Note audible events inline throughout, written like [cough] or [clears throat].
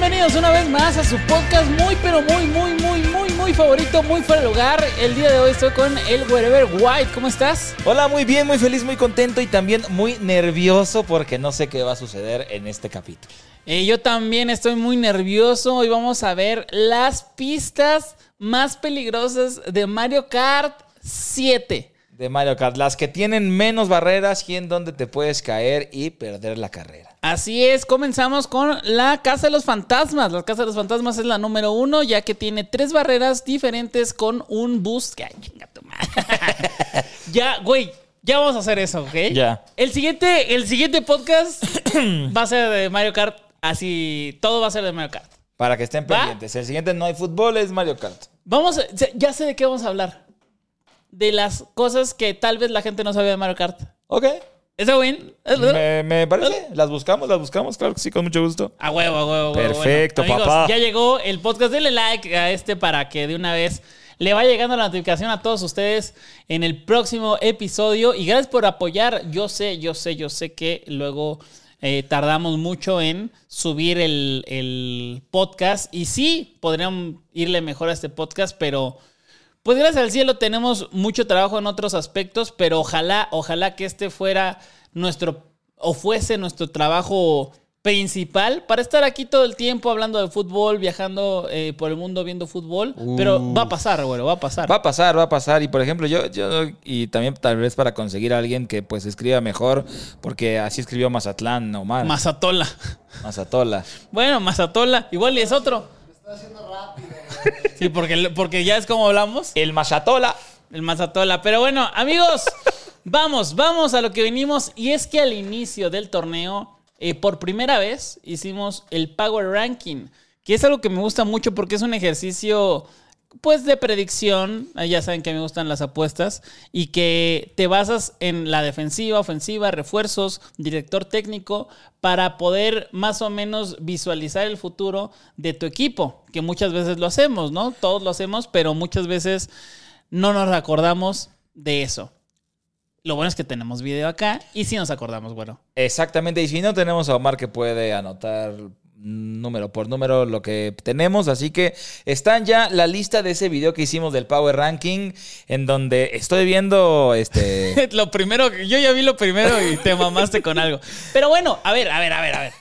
Bienvenidos una vez más a su podcast muy, pero muy, muy, muy, muy, muy favorito, muy fuera de lugar. El día de hoy estoy con el Wherever White. ¿Cómo estás? Hola, muy bien, muy feliz, muy contento y también muy nervioso porque no sé qué va a suceder en este capítulo. Eh, yo también estoy muy nervioso. Hoy vamos a ver las pistas más peligrosas de Mario Kart 7. De Mario Kart, las que tienen menos barreras y en donde te puedes caer y perder la carrera. Así es, comenzamos con la Casa de los Fantasmas. La Casa de los Fantasmas es la número uno, ya que tiene tres barreras diferentes con un boost. Ay, chinga tu madre. [laughs] ya, güey, ya vamos a hacer eso, ¿ok? Ya. El siguiente, el siguiente podcast [coughs] va a ser de Mario Kart. Así, todo va a ser de Mario Kart. Para que estén ¿Va? pendientes. El siguiente no hay fútbol, es Mario Kart. Vamos, a- ya sé de qué vamos a hablar. De las cosas que tal vez la gente no sabía de Mario Kart. Ok. ¿Eso, win? Me, me parece. Las buscamos, las buscamos, claro que sí, con mucho gusto. A huevo, a huevo, a huevo. Perfecto, Bueno, amigos, papá. Ya llegó el podcast. Denle like a este para que de una vez le vaya llegando la notificación a todos ustedes en el próximo episodio. Y gracias por apoyar. Yo sé, yo sé, yo sé que luego eh, tardamos mucho en subir el, el podcast. Y sí, podrían irle mejor a este podcast, pero... Pues gracias al cielo tenemos mucho trabajo en otros aspectos, pero ojalá, ojalá que este fuera nuestro o fuese nuestro trabajo principal para estar aquí todo el tiempo hablando de fútbol, viajando eh, por el mundo viendo fútbol. Pero va a pasar, güero, va a pasar. Va a pasar, va a pasar. Y por ejemplo, yo, yo, y también tal vez para conseguir a alguien que pues escriba mejor, porque así escribió Mazatlán Omar. Mazatola. Mazatola. Bueno, Mazatola, igual y es otro. [laughs] Sí, porque, porque ya es como hablamos. El Mazatola. El Mazatola. Pero bueno, amigos, vamos, vamos a lo que venimos. Y es que al inicio del torneo, eh, por primera vez, hicimos el Power Ranking. Que es algo que me gusta mucho porque es un ejercicio, pues, de predicción. Ya saben que me gustan las apuestas. Y que te basas en la defensiva, ofensiva, refuerzos, director técnico, para poder más o menos visualizar el futuro de tu equipo. Que muchas veces lo hacemos, ¿no? Todos lo hacemos, pero muchas veces no nos acordamos de eso. Lo bueno es que tenemos video acá y sí nos acordamos, bueno. Exactamente, y si no tenemos a Omar que puede anotar número por número lo que tenemos, así que están ya la lista de ese video que hicimos del Power Ranking en donde estoy viendo este [laughs] lo primero, yo ya vi lo primero y te mamaste con algo. Pero bueno, a ver, a ver, a ver, a ver.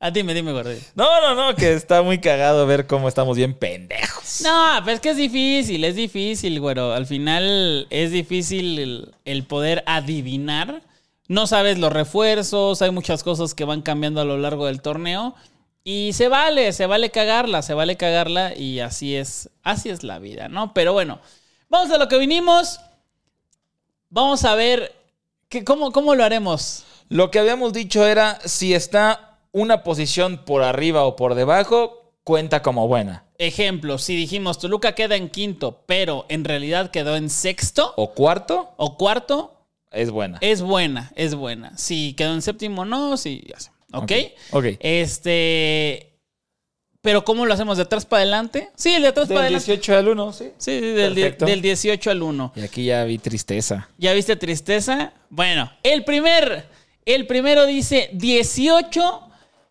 A dime, dime, gordillo. No, no, no, que está muy cagado ver cómo estamos bien pendejos. No, pero es que es difícil, es difícil, güero. Al final es difícil el, el poder adivinar. No sabes los refuerzos, hay muchas cosas que van cambiando a lo largo del torneo. Y se vale, se vale cagarla, se vale cagarla y así es, así es la vida, ¿no? Pero bueno, vamos a lo que vinimos. Vamos a ver que, cómo, cómo lo haremos. Lo que habíamos dicho era si está una posición por arriba o por debajo, cuenta como buena. Ejemplo, si dijimos Toluca queda en quinto, pero en realidad quedó en sexto O cuarto, o cuarto, es buena. Es buena, es buena. Si quedó en séptimo, no, sí, ya sé. ¿Ok? Ok, ok. Este. Pero ¿cómo lo hacemos? ¿De atrás para adelante? Sí, el de atrás para Del adelante. 18 al 1, sí. Sí, sí, del, del 18 al 1. Y aquí ya vi tristeza. ¿Ya viste tristeza? Bueno, el primer. El primero dice 18.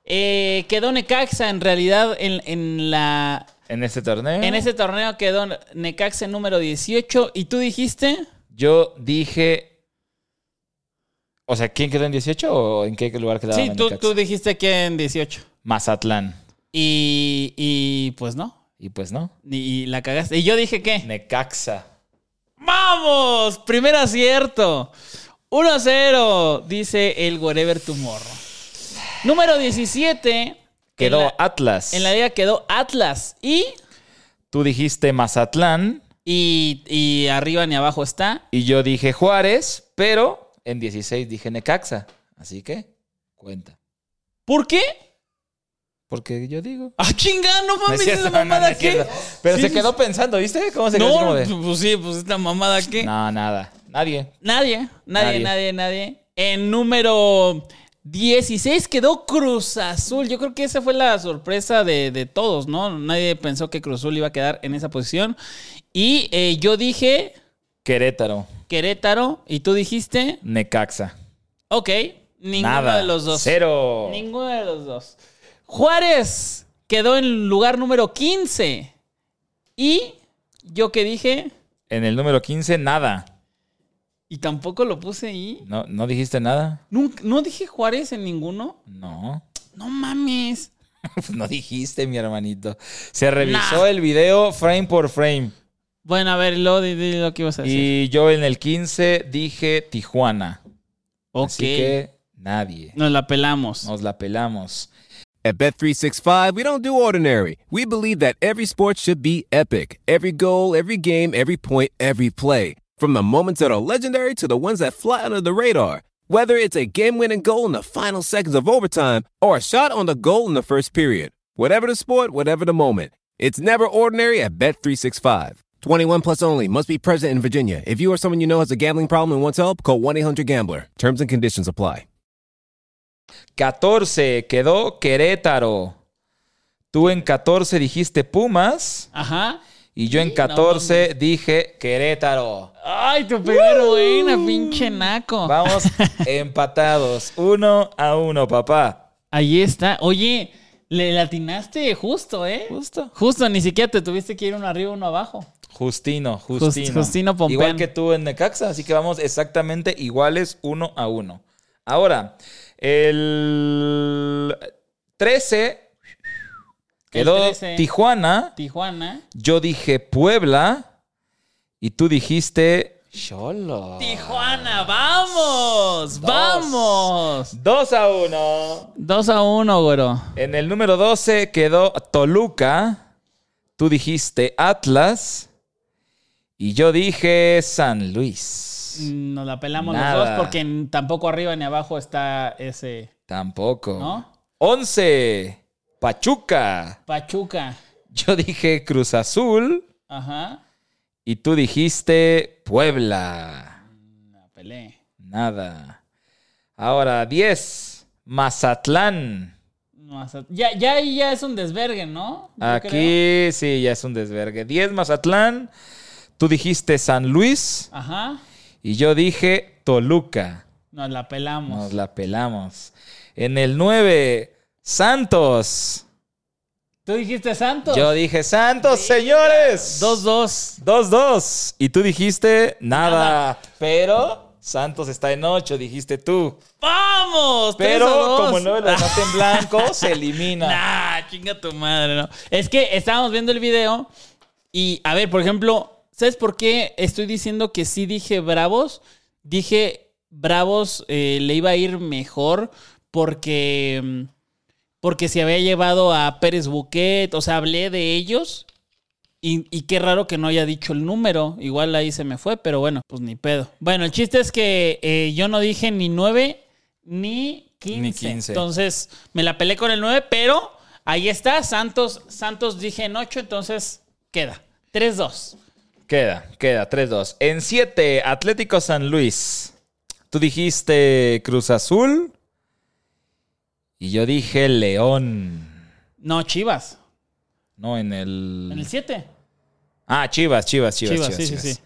eh, quedó Necaxa en realidad en, en la. En este torneo. En ese torneo quedó Necaxa número 18. ¿Y tú dijiste? Yo dije. O sea, ¿quién quedó en 18 o en qué lugar quedaba? sí, tú, tú dijiste que en 18. Mazatlán. Y, y pues no. Y pues no. Y, y la cagaste. ¿Y yo dije qué? Necaxa. ¡Vamos! Primer acierto. 1-0, dice el Wherever Tomorrow. Número 17. Quedó la, Atlas. en la liga quedó Atlas. Y, Tú dijiste Mazatlán y, y arriba ni abajo está. y yo dije Juárez, pero en 16 dije Necaxa. Así que cuenta. ¿Por qué? Porque yo digo. ¡Ah, chinga! No No es mames, esa mamada no qué. Pero Sí, se quedó pensando, ¿viste? ¿Cómo se quedó? No, de- pues sí, pues esta mamada qué. No, nada. Nadie. Nadie, nadie, Nadie. nadie, nadie. En número 16 quedó Cruz Azul. Yo creo que esa fue la sorpresa de, de todos, ¿no? Nadie pensó que Cruz Azul iba a quedar en esa posición. Y eh, yo dije Querétaro. Querétaro y tú dijiste, Necaxa. ok, ninguno Nada. de los dos. Cero. Ninguno de los dos. Juárez quedó en lugar número 15. Y yo que dije, En el número 15, nada. y tampoco lo puse ahí. ¿No, ¿no dijiste nada? Nunca- no dije Juárez en ninguno. No. No mames. [laughs] Pues no dijiste, mi hermanito. Se revisó Nah. el video frame por frame. Bueno, a ver, lo, di- di lo que ibas a decir. Y yo en el 15 dije Tijuana. ok. Así que nadie. Nos la pelamos. Nos la pelamos. At Bet365, we don't do ordinary. We believe that every sport should be epic. Every goal, every game, every point, every play. From the moments that are legendary to the ones that fly under the radar. Whether it's a game-winning goal in the final seconds of overtime or a shot on the goal in the first period. Whatever the sport, whatever the moment. It's never ordinary at Bet365. 21 plus only must be present in Virginia. If you or someone you know has a gambling problem and wants help, call 1-800-GAMBLER. Terms and conditions apply. 14 quedó Querétaro. Tú en 14 dijiste Pumas. Ajá. Y yo en no 14 dije Querétaro. Ay, tu primera buena, pinche naco. Vamos [laughs] empatados. Uno a uno, papá. Ahí está. Oye, le latinaste justo, ¿eh? Justo. Justo, ni siquiera te tuviste que ir uno arriba, uno abajo. Justino, Justino. Justino. Igual que tú en Necaxa, así que vamos exactamente iguales uno a uno. Ahora, el 13 quedó 13. Tijuana. Tijuana. Yo dije Puebla y tú dijiste Cholo. Tijuana, vamos, vamos. 2 a 1. Dos a uno, güero. En el número 12 quedó Toluca. Tú dijiste Atlas. Y yo dije San Luis. Nos la pelamos Nada. los dos porque tampoco arriba ni abajo está ese, Tampoco. ¿no? 11. Pachuca. Pachuca. Yo dije Cruz Azul. Ajá. Y tú dijiste Puebla. La pelé. Nada. Ahora 10. Mazatlán. Mazat- Ya, ya ahí ya es un desvergue, ¿no? Yo creo. Aquí sí, ya es un desvergue. 10 Mazatlán. Tú dijiste San Luis. Ajá. Y yo dije Toluca. Nos la pelamos. Nos la pelamos. En el 9, Santos. Tú dijiste Santos. Yo dije Santos, señores. 2-2. 2-2. Y tú dijiste nada. Nada. Pero Santos está en 8, dijiste tú. ¡Vamos! Pero 3 a 2. como no lo dejaste en blanco, se elimina. Nah, chinga tu madre, ¿no? Es que estábamos viendo el video y, a ver, por ejemplo, ¿sabes por qué estoy diciendo que sí dije Bravos? Dije Bravos eh, le iba a ir mejor porque, mm, porque se había llevado a Pérez Buquet, o sea, hablé de ellos y, y qué raro que no haya dicho el número. Igual ahí se me fue, pero bueno, pues ni pedo. Bueno, el chiste es que eh, yo no dije ni 9 ni 15. Ni 15. Entonces me la peleé con el 9, pero ahí está. Santos, Santos dije en 8, entonces queda. 3-2. Queda, queda, 3-2. En 7, Atlético San Luis. Tú dijiste Cruz Azul. Y yo dije León. No, Chivas. No, en el. En el 7. Ah, Chivas, Chivas, Chivas. Chivas, Chivas, sí, Chivas. sí, sí.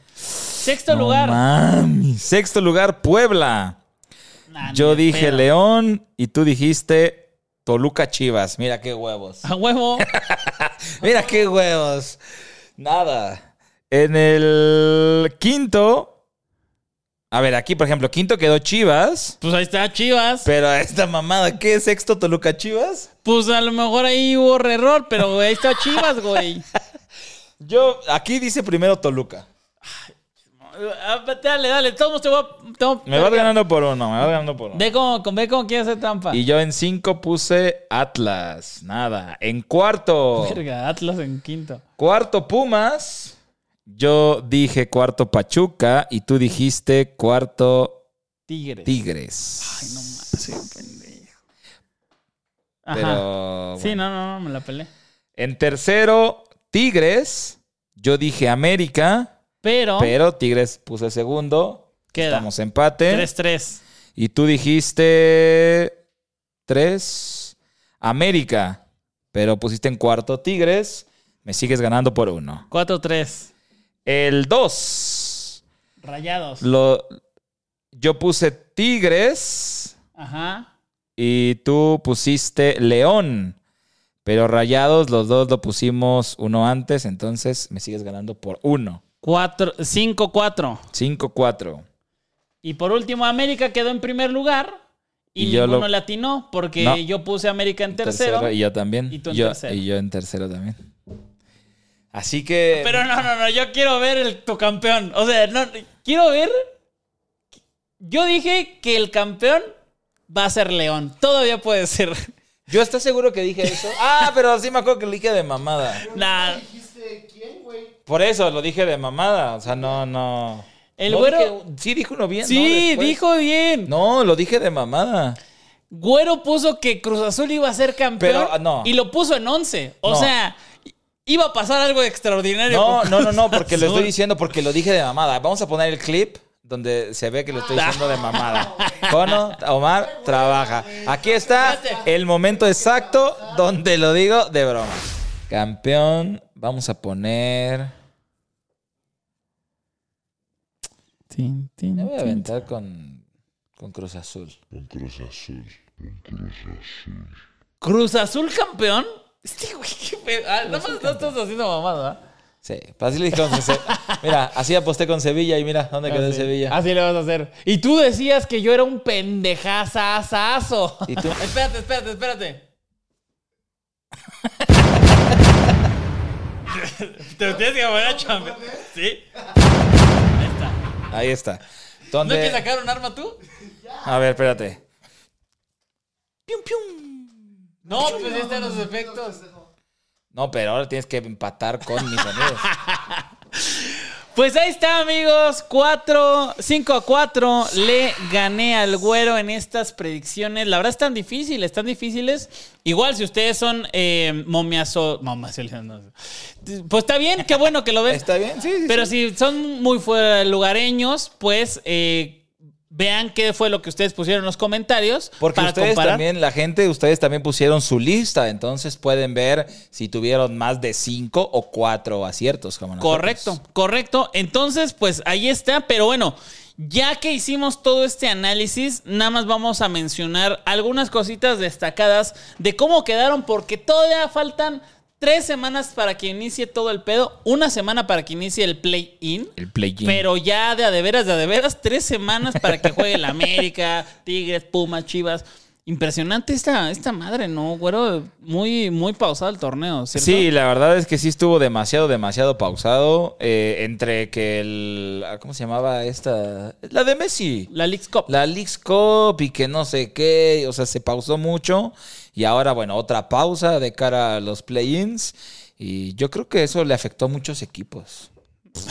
Sexto No lugar. mami. Sexto lugar, Puebla. Nah, Yo dije pedo. León y tú dijiste Toluca Chivas. Mira qué huevos. A huevo. [laughs] Mira qué huevos. Nada. En el quinto, A ver, aquí, por ejemplo, quinto quedó Chivas. Pues ahí está Chivas. Pero esta mamada, ¿qué? ¿Sexto Toluca Chivas? Pues a lo mejor ahí hubo error, pero ahí está Chivas, güey. [laughs] Yo, aquí dice primero Toluca. Ah, Dale, dale, todos te voy a... te voy a- Me vas ganando por uno, me vas ganando por uno. Ve cómo, ve cómo quiere hacer trampa. Y yo en cinco puse Atlas. Nada. En cuarto. Verga, Atlas en quinto. Cuarto Pumas. Yo dije cuarto Pachuca y tú dijiste cuarto Tigres. Tigres. Ay, no mames, soy un pendejo. Ajá. Pero Sí, no, no, no, me la peleé. en tercero Tigres. Yo dije América, Pero, pero Tigres puse segundo. queda Estamos empate. 3-3. Y tú dijiste tres América, pero pusiste en cuarto Tigres. Me sigues ganando por uno. 4-3. El 2. Rayados. Lo, yo puse Tigres Ajá. y tú pusiste León. Pero Rayados, los dos lo pusimos uno antes, entonces me sigues ganando por uno. 5-4. 5-4. Y por último, América quedó en primer lugar. Y, Y yo ninguno lo- le atinó porque No. yo puse América en tercero. y yo también. y tú en yo, tercero. Y yo en tercero también. Así que. Pero no, no, no, yo quiero ver el, tu campeón. O sea, no, quiero ver. Yo dije que el campeón va a ser León. Todavía puede ser. ¿Yo estás seguro que dije eso? Ah, pero sí me acuerdo que lo dije de mamada. Nah. Por eso lo dije de mamada. O sea, no, no. El No güero. dije- sí, dijo uno bien. sí, dijo bien. No, lo dije de mamada. Güero puso que Cruz Azul iba a ser campeón. Pero, ah, no. Y lo puso en 11. O No. sea, iba a pasar algo extraordinario. No, con no, no, Cruz no, porque lo estoy Azul. [laughs] diciendo porque lo dije de mamada. Vamos a poner el clip donde se ve que lo estoy diciendo de mamada. Cono, Omar, trabaja. Aquí está el momento exacto donde lo digo de broma. Campeón, vamos a poner. Me voy a aventar con, con Cruz Azul. Cruz Azul campeón. Este güey, qué pedo. Ah, nada más no estás haciendo mamada. ¿ah? Sí, así le dije con Se- Mira, así aposté con Sevilla y mira dónde quedó el Sevilla. Así le vas a hacer. Y tú decías que yo era un pendejazazazo. ¿Y tú? espérate, espérate, espérate. Te lo tienes que poner a chambe- ¿Sí? Ahí está. Ahí está. ¿No ¿Dónde? quieres sacar un arma tú? A ver, espérate. No, pues ya están los efectos. No, pero ahora tienes que empatar con mis sonidos. [laughs] Pues ahí está, amigos. 4, 5 a 4. Le gané al güero en estas predicciones. La verdad están difíciles, están difíciles. Igual, si ustedes son eh, momiazo. momiazo- [laughs] no. Pues está bien, qué bueno que lo ven. ¿Está bien? Sí, sí. Pero sí. si son muy lugareños, pues eh, vean qué fue lo que ustedes pusieron en los comentarios. Porque para ustedes comparar. también, la gente, ustedes también pusieron su lista, entonces pueden ver si tuvieron más de cinco o cuatro aciertos. Como nosotros. Correcto, correcto. Entonces, pues ahí está. Pero bueno, ya que hicimos todo este análisis, nada más vamos a mencionar algunas cositas destacadas de cómo quedaron, porque todavía faltan tres semanas para que inicie todo el pedo, una semana para que inicie el play-in. El play-in. Pero ya de a de veras, de a de veras, tres semanas para que juegue el América, [laughs] Tigres, Pumas, Chivas. Impresionante esta, esta madre, ¿no, güero? Muy, muy pausado el torneo, ¿cierto? Sí, la verdad es que sí estuvo demasiado, demasiado pausado. eh, entre que el. ah, ¿Cómo se llamaba esta? La de Messi. La Leagues Cup. La Leagues Cup y que no sé qué. O sea, se pausó mucho. Y ahora, bueno, otra pausa de cara a los play-ins. Y yo creo que eso le afectó a muchos equipos. [laughs]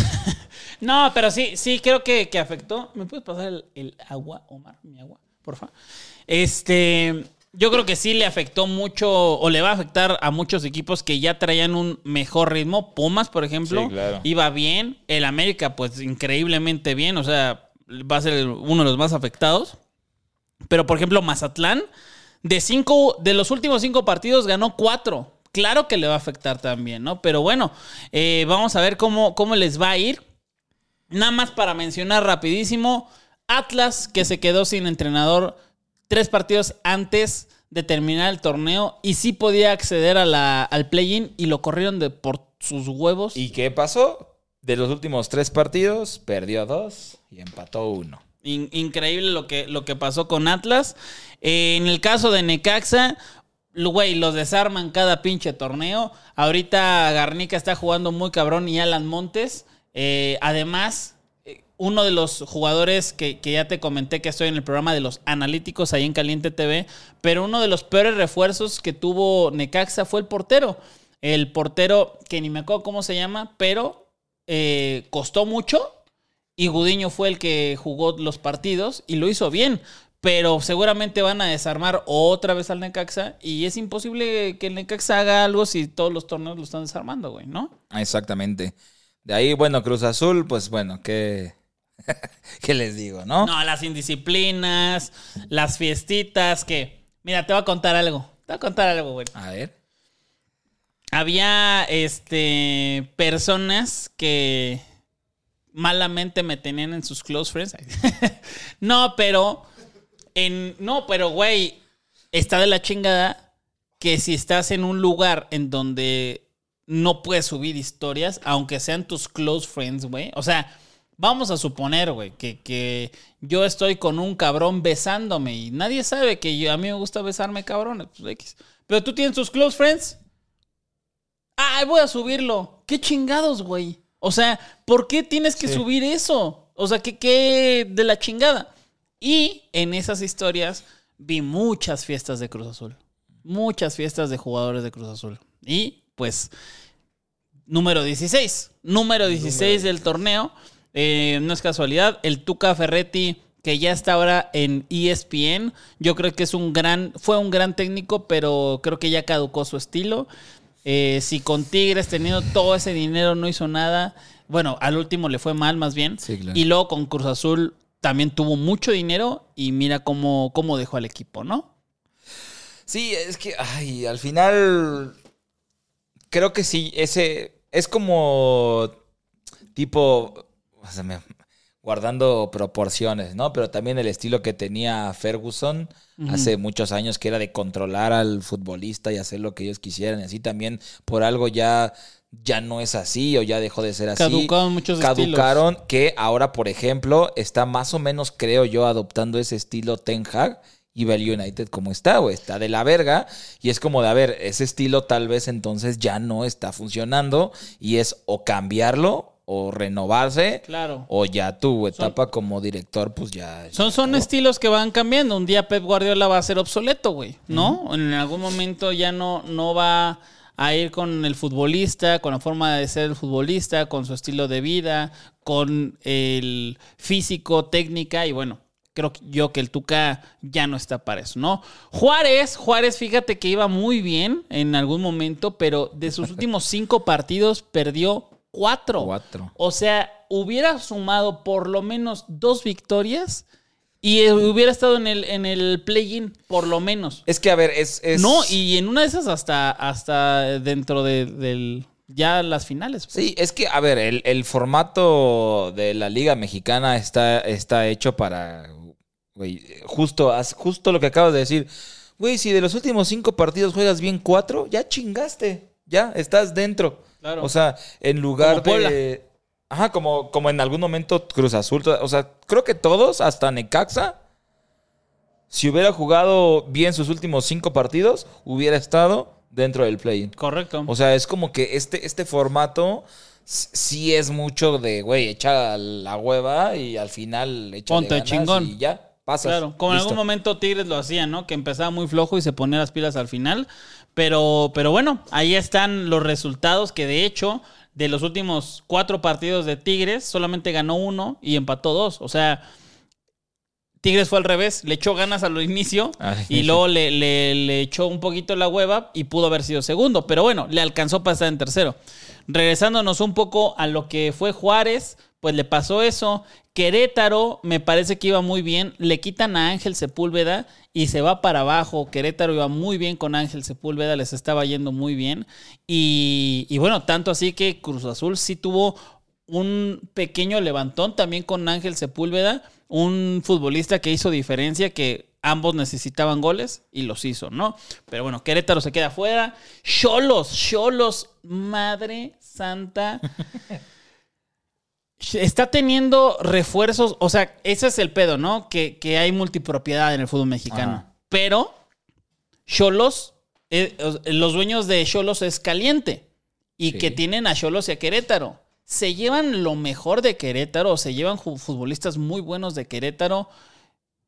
No, pero sí, sí, creo que, que afectó. ¿Me puedes pasar el, el agua, Omar? Mi agua, porfa. Este, yo creo que sí le afectó mucho, o le va a afectar a muchos equipos que ya traían un mejor ritmo. Pumas, por ejemplo, Sí, claro. iba bien. El América, pues increíblemente bien. O sea, va a ser uno de los más afectados. Pero, por ejemplo, Mazatlán, de cinco, de los últimos cinco partidos ganó cuatro. Claro que le va a afectar también, ¿no? Pero bueno, eh, vamos a ver cómo, cómo les va a ir. Nada más para mencionar rapidísimo, Atlas que se quedó sin entrenador tres partidos antes de terminar el torneo y sí podía acceder al play-in y lo corrieron de por sus huevos. ¿Y qué pasó? De los últimos tres partidos, perdió dos y empató uno. In- increíble lo que, lo que pasó con Atlas. Eh, en el caso de Necaxa, güey, los desarman cada pinche torneo. Ahorita Garnica está jugando muy cabrón y Alan Montes. Eh, además, eh, uno de los jugadores que, que ya te comenté que estoy en el programa de los analíticos ahí en Caliente TV, pero uno de los peores refuerzos que tuvo Necaxa fue el portero. El portero, que ni me acuerdo cómo se llama, pero costó mucho y Gudiño fue el que jugó los partidos y lo hizo bien. Pero seguramente van a desarmar otra vez al Necaxa y es imposible que el Necaxa haga algo si todos los torneos lo están desarmando, güey, ¿no? Exactamente. De ahí, bueno, Cruz Azul, pues bueno, ¿qué, [laughs] ¿qué les digo, no? No, las indisciplinas, las fiestitas, que... Mira, te voy a contar algo. Te voy a contar algo, güey. A ver. Había, este, personas que malamente me tenían en sus close friends. [laughs] no, pero... En, no, pero, güey, está de la chingada que si estás en un lugar en donde no puedes subir historias, aunque sean tus close friends, güey. O sea, vamos a suponer, güey, que, que yo estoy con un cabrón besándome y nadie sabe que yo- a mí me gusta besarme cabrones. Pues. Pero tú tienes tus close friends. ¡Ay, voy a subirlo! ¡Qué chingados, güey! O sea, ¿por qué tienes que Sí. subir eso? O sea, ¿qué, qué de la chingada? Y en esas historias vi muchas fiestas de Cruz Azul. Muchas fiestas de jugadores de Cruz Azul. Y pues, número 16. Número 16 del torneo. Eh, no es casualidad. El Tuca Ferretti, que ya está ahora en ESPN. Yo creo que es un gran, fue un gran técnico, pero creo que ya caducó su estilo. Eh, si con Tigres teniendo todo ese dinero no hizo nada, bueno, al último le fue mal más bien. Sí, claro. Y luego con Cruz Azul también tuvo mucho dinero y mira cómo, cómo dejó al equipo, ¿no? Sí, es que, ay, al final, creo que sí, ese es como tipo, o sea, me- guardando proporciones, ¿no? Pero también el estilo que tenía Ferguson hace muchos años, que era de controlar al futbolista y hacer lo que ellos quisieran. Y así también, por algo ya, ya no es así o ya dejó de ser así. Caducaron muchos Caducaron que ahora, por ejemplo, está más o menos, creo yo, adoptando ese estilo Ten Hag y ve al United como está, güey. Está de la verga. Y es como de, a ver, ese estilo tal vez entonces ya no está funcionando y es o cambiarlo o renovarse. Claro. O ya tu etapa como director, pues ya. Son, son estilos que van cambiando. Un día Pep Guardiola va a ser obsoleto, güey, ¿no? En algún momento ya no, no va a ir con el futbolista, con la forma de ser el futbolista, con su estilo de vida, con el físico, técnica y bueno. Creo que- yo que el Tuca ya no está para eso, ¿no? Juárez, Juárez, fíjate que iba muy bien en algún momento, pero de sus [laughs] últimos cinco partidos perdió cuatro. Cuatro. O sea, hubiera sumado por lo menos dos victorias y eh, hubiera estado en el, en el play-in, por lo menos. Es que, a ver, es. es- No, y en una de esas hasta, hasta dentro de, del ya las finales. pues. Sí, es que, a ver, el, el formato de la Liga Mexicana está, está hecho para. Güey, justo, justo lo que acabas de decir. Güey, si de los últimos cinco partidos juegas bien cuatro, ya chingaste. Ya, estás dentro. Claro. O sea, en lugar Como de. Ajá, como, como en algún momento Cruz Azul. O sea, creo que todos, hasta Necaxa, si hubiera jugado bien sus últimos cinco partidos, hubiera estado dentro del play-in. Correcto. O sea, es como que este, este formato sí es mucho de, güey, echa la hueva y al final echa Ponte chingón. y ya, pasas. Claro, como en algún momento Tigres lo hacía, ¿no? Que empezaba muy flojo y se ponía las pilas al final. Pero, pero bueno, ahí están los resultados que de hecho, de los últimos cuatro partidos de Tigres, solamente ganó uno y empató dos. O sea, Tigres fue al revés, le echó ganas al inicio Ay. y luego le, le- le echó un poquito la hueva y pudo haber sido segundo. Pero bueno, le alcanzó para estar en tercero. Regresándonos un poco a lo que fue Juárez, pues le pasó eso. Querétaro me parece que iba muy bien. Le quitan a Ángel Sepúlveda y se va para abajo. Querétaro iba muy bien con Ángel Sepúlveda, les estaba yendo muy bien. Y, bueno, tanto así que Cruz Azul sí tuvo un pequeño levantón también con Ángel Sepúlveda, un futbolista que hizo diferencia, que ambos necesitaban goles y los hizo, ¿no? Pero bueno, Querétaro se queda fuera. Cholos, Cholos, madre santa. [laughs] está teniendo refuerzos, o sea, ese es el pedo, ¿no? Que, que hay multipropiedad en el fútbol mexicano. Ajá. Pero Cholos, eh, los dueños de Cholos es caliente y Sí. que tienen a Cholos y a Querétaro. Se llevan lo mejor de Querétaro, se llevan futbolistas muy buenos de Querétaro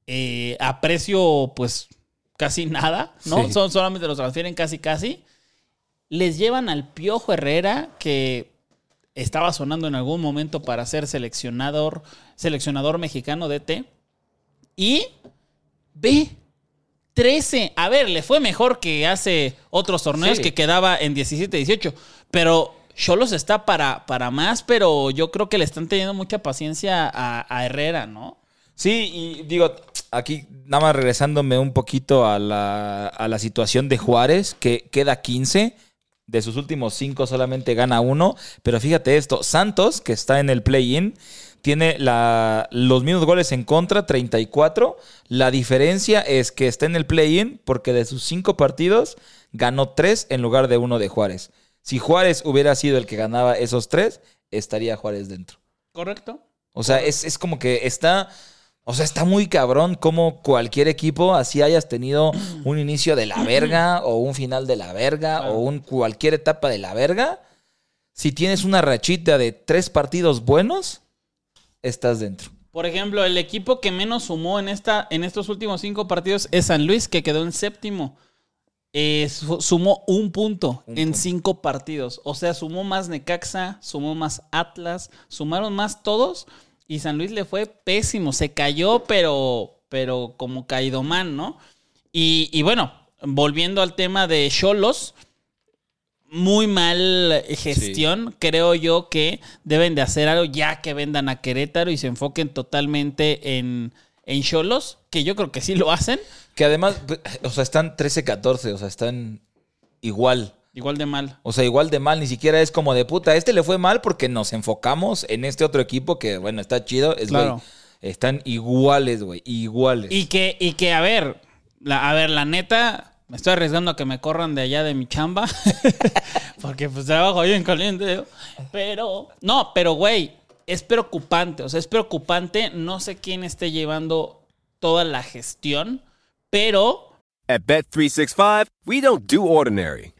eh, a precio, pues, casi nada, ¿no? Sí. Son, solamente los transfieren casi, casi. Les llevan al Piojo Herrera, que estaba sonando en algún momento para ser seleccionador, seleccionador mexicano de T. Y ve 13. A ver, le fue mejor que hace otros torneos Sí. que quedaba en 17, 18. Pero Cholos está para, para más, pero yo creo que le están teniendo mucha paciencia a, a Herrera, ¿no? Sí, y digo, aquí nada más regresándome un poquito a la, a la situación de Juárez, que queda 15. De sus últimos 5 solamente gana uno. Pero fíjate esto, Santos, que está en el play-in, tiene la, los mismos goles en contra, 34. La diferencia es que está en el play-in porque de sus 5 partidos ganó 3 en lugar de uno de Juárez. Si Juárez hubiera sido el que ganaba esos 3, estaría Juárez dentro. ¿Correcto? O sea, es, es como que está. O sea, está muy cabrón como cualquier equipo, así hayas tenido [clears throat] un inicio de la verga, o un final de la verga, Claro. o un cualquier etapa de la verga. Si tienes una rachita de tres partidos buenos, estás dentro. Por ejemplo, el equipo que menos sumó en, esta, en estos últimos cinco partidos es San Luis, que quedó en séptimo. Eh, su- sumó un punto Un en punto. cinco partidos. O sea, sumó más Necaxa, sumó más Atlas, sumaron más todos. Y San Luis le fue pésimo. Se cayó, pero, pero como caído man, ¿no? Y, y bueno, volviendo al tema de Cholos, muy mal gestión. Creo yo que deben de hacer algo ya que vendan a Querétaro y se enfoquen totalmente en en Cholos, que yo creo que sí lo hacen, Que además, o sea, están 13-14, o sea, están igual. Igual de mal. O sea, igual de mal, ni siquiera es como de puta. Este le fue mal porque nos enfocamos en este otro equipo que, bueno, está chido. Es, Claro. están iguales, güey, iguales. Y que, y que a ver, la, a ver, la neta, me estoy arriesgando a que me corran de allá de mi chamba. [laughs] Porque pues trabajo ahí en caliente. yo. Pero, no, pero güey, es preocupante. O sea, es preocupante. No sé quién esté llevando toda la gestión, pero At Bet365, we don't do ordinary.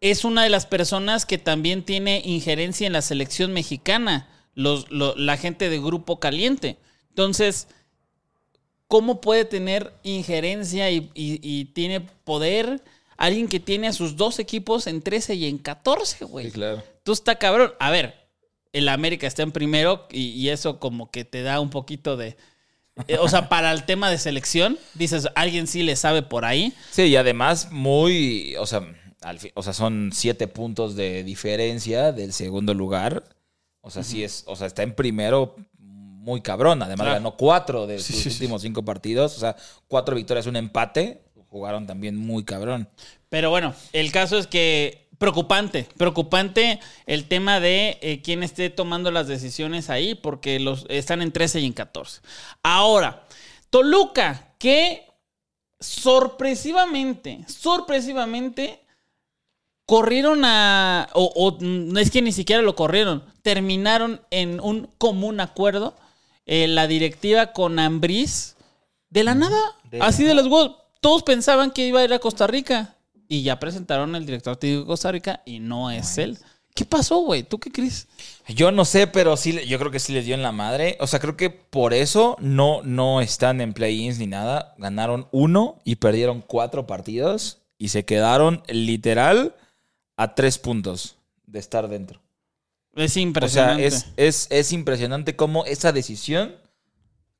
es una de las personas que también tiene injerencia en la selección mexicana, los, lo- la gente de Grupo Caliente. Entonces, ¿cómo puede tener injerencia y, y- y tiene poder alguien que tiene a sus dos equipos en 13 y en 14, güey? Sí, claro. Tú está cabrón. A ver, el América está en primero y, y eso como que te da un poquito de... eh, o sea, para el tema de selección, dices, alguien sí le sabe por ahí. Sí, y además muy, o sea, al fin- o sea, son siete puntos de diferencia del segundo lugar. O sea, sí es, o sea, está en primero muy cabrón. Además Claro. ganó cuatro de Sí, sus sí, sí. últimos cinco partidos. O sea, cuatro victorias, un empate. Jugaron también muy cabrón. Pero bueno, el caso es que preocupante, preocupante el tema de eh, quién esté tomando las decisiones ahí, porque los están en 13 y en 14. Ahora, Toluca, que sorpresivamente, sorpresivamente corrieron a, o, o, no es que ni siquiera lo corrieron, terminaron en un común acuerdo eh, la directiva con Ambriz de la nada, de así la de los huevos. Todos pensaban que iba a ir a Costa Rica y ya presentaron al director técnico de Costa Rica y no es él. ¿Qué pasó, güey? ¿Tú qué crees? Yo no sé, pero sí, yo creo que sí les dio en la madre. O sea, creo que por eso no, no están en play-ins ni nada. Ganaron uno y perdieron cuatro partidos y se quedaron literal a tres puntos de estar dentro. Es O sea, impresionante. es, es, es impresionante cómo esa decisión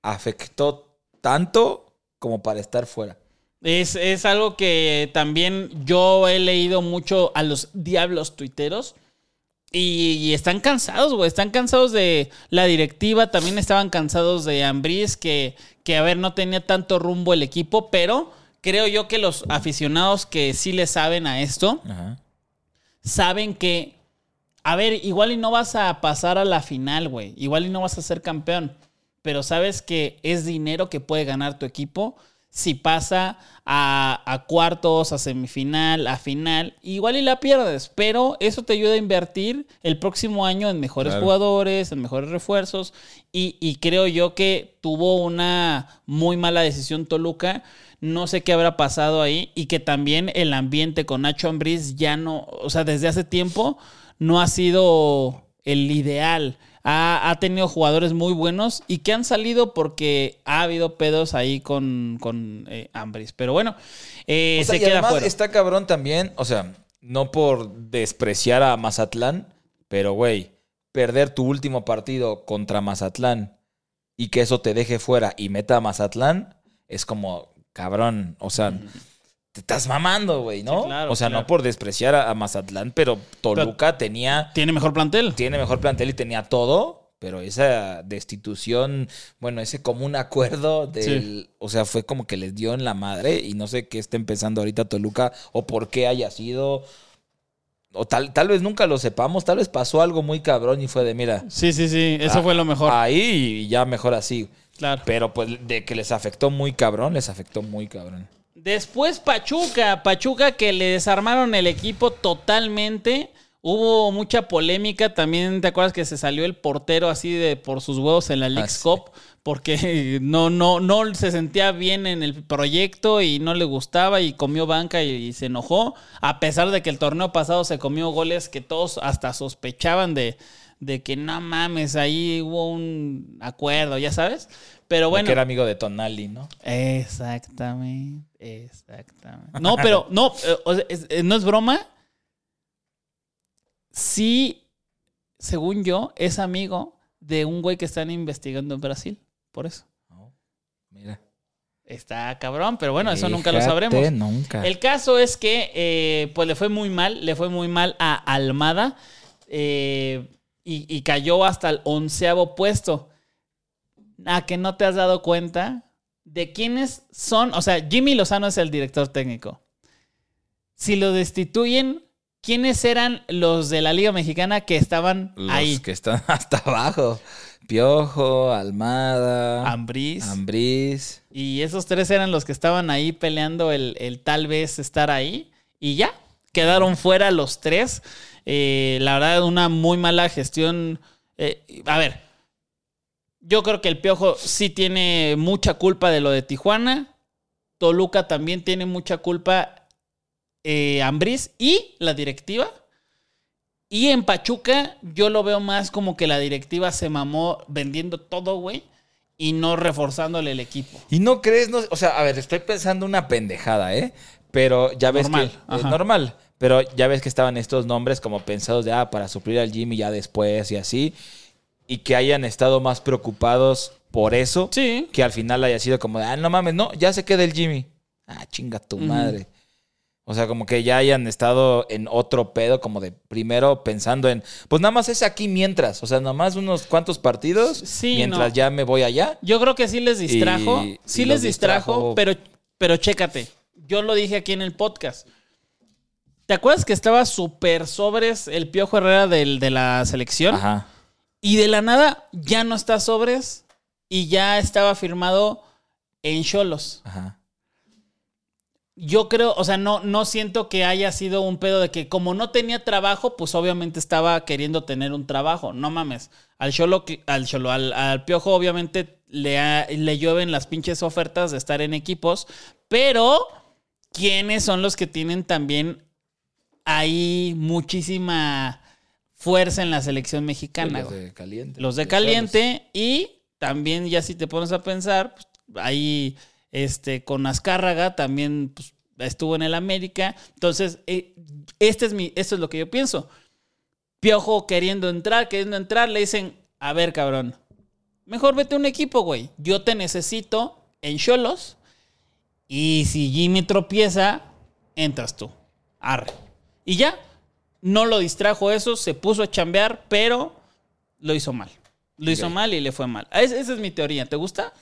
afectó tanto como para estar fuera. Es, es algo que también yo he leído mucho a los diablos tuiteros Y, y están cansados, güey. Están cansados de la directiva. También estaban cansados de Ambriz, que, que, a ver, no tenía tanto rumbo el equipo. Pero creo yo que los aficionados que sí le saben a esto, Ajá. Saben que, a ver, igual y no vas a pasar a la final, güey. Igual y no vas a ser campeón. Pero sabes que es dinero que puede ganar tu equipo si pasa a, a cuartos, a semifinal, a final. Igual y la pierdes, pero eso te ayuda a invertir el próximo año en mejores Claro. jugadores, en mejores refuerzos. Y, y creo yo que tuvo una muy mala decisión Toluca. No sé qué habrá pasado ahí y que también el ambiente con Nacho Ambriz ya no, o sea, desde hace tiempo no ha sido el ideal. Ha, ha tenido jugadores muy buenos y que han salido porque ha habido pedos ahí con, con eh, Ambriz. Pero bueno, eh, O sea, se y queda además fuera. está cabrón también, o sea, no por despreciar a Mazatlán, pero güey, perder tu último partido contra Mazatlán y que eso te deje fuera y meta a Mazatlán, es como, cabrón, o sea, te estás mamando, güey, ¿no? Sí, claro, o sea, claro. no por despreciar a, a Mazatlán, pero Toluca tenía, Tiene mejor plantel. tiene mejor plantel y tenía todo. Pero esa destitución, bueno, ese común acuerdo del, o sea, fue como que les dio en la madre y no sé qué está empezando ahorita Toluca o por qué haya sido, o tal, tal vez nunca lo sepamos, tal vez pasó algo muy cabrón y fue de, mira, Sí, sí, sí. Eso ah, fue lo mejor. Ahí y ya mejor así. claro. Pero pues de que les afectó muy cabrón, les afectó muy cabrón. Después Pachuca, Pachuca que le desarmaron el equipo totalmente. Hubo mucha polémica también, ¿te acuerdas que se salió el portero así de por sus huevos en la Leagues sí. Cup? Porque [laughs] no, no, no se sentía bien en el proyecto y no le gustaba y comió banca y, y se enojó. A pesar de que el torneo pasado se comió goles que todos hasta sospechaban de, de que no mames, ahí hubo un acuerdo, ya sabes. Pero Bueno. Que era amigo de Tonali, ¿no? Exactamente, exactamente. No, pero no, eh, o sea, es- eh, no es broma. Sí, según yo, es amigo de un güey que están investigando en Brasil. Por eso. Mira. Está cabrón, pero bueno, eso nunca lo sabremos. Nunca. El caso es que, eh, pues le fue muy mal, le fue muy mal a Almada eh, y, y cayó hasta el onceavo puesto. ¿A que no te has dado cuenta de quiénes son? O sea, Jimmy Lozano es el director técnico. Si lo destituyen, ¿quiénes eran los de la Liga Mexicana que estaban Los ahí? que están [laughs] hasta abajo. Piojo, Almada, Ambriz. Ambriz. Y esos tres eran los que estaban ahí peleando el, el tal vez estar ahí. Y ya, quedaron fuera los tres. Eh, la verdad, una muy mala gestión. Eh, a ver, yo creo que el Piojo sí tiene mucha culpa de lo de Tijuana. Toluca también tiene mucha culpa. Eh, Ambriz y la directiva. Y en Pachuca, yo lo veo más como que la directiva se mamó vendiendo todo, güey. Y no reforzándole el equipo. Y no crees, no, o sea, a ver, estoy pensando una pendejada, ¿eh? Pero ya ves Normal, que es ajá. normal. Pero ya ves que estaban estos nombres como pensados de ah, para suplir al Jimmy ya después y así. Y que hayan estado más preocupados por eso. Sí. Que al final haya sido como de, ah, no mames, no, ya se queda el Jimmy. Ah, chinga tu madre. O sea, como que ya hayan estado en otro pedo, como de primero pensando en, pues nada más es aquí mientras, o sea, nada más unos cuantos partidos, Sí, mientras no. ya me voy allá. Yo creo que sí les distrajo. Y- sí y les distrajo, distrajo. pero, pero chécate. Yo lo dije aquí en el podcast. ¿Te acuerdas que estaba súper sobres el Piojo Herrera del- de la selección? Ajá. Y de la nada ya no está sobres y ya estaba firmado en Cholos. Ajá. Yo creo, o sea, no, no siento que haya sido un pedo de que como no tenía trabajo, pues obviamente estaba queriendo tener un trabajo. No mames. Al Cholo, al, Cholo, al, al Piojo obviamente le, le llueven las pinches ofertas de estar en equipos, pero ¿quiénes son los que tienen también ahí muchísima fuerza en la selección mexicana? Los de caliente. Los de caliente y también ya si te pones a pensar, pues, ahí este, con Azcárraga también pues, estuvo en el América. Entonces, eh, este es mi, esto es lo que yo pienso. Piojo queriendo entrar, queriendo entrar, le dicen, a ver, cabrón, mejor vete a un equipo, güey. Yo te necesito en Cholos y si Jimmy tropieza, entras tú. Arre. Y ya. no lo distrajo eso, se puso a chambear, pero lo hizo mal. Lo hizo mal y le fue mal. Es- esa es mi teoría. ¿Te gusta?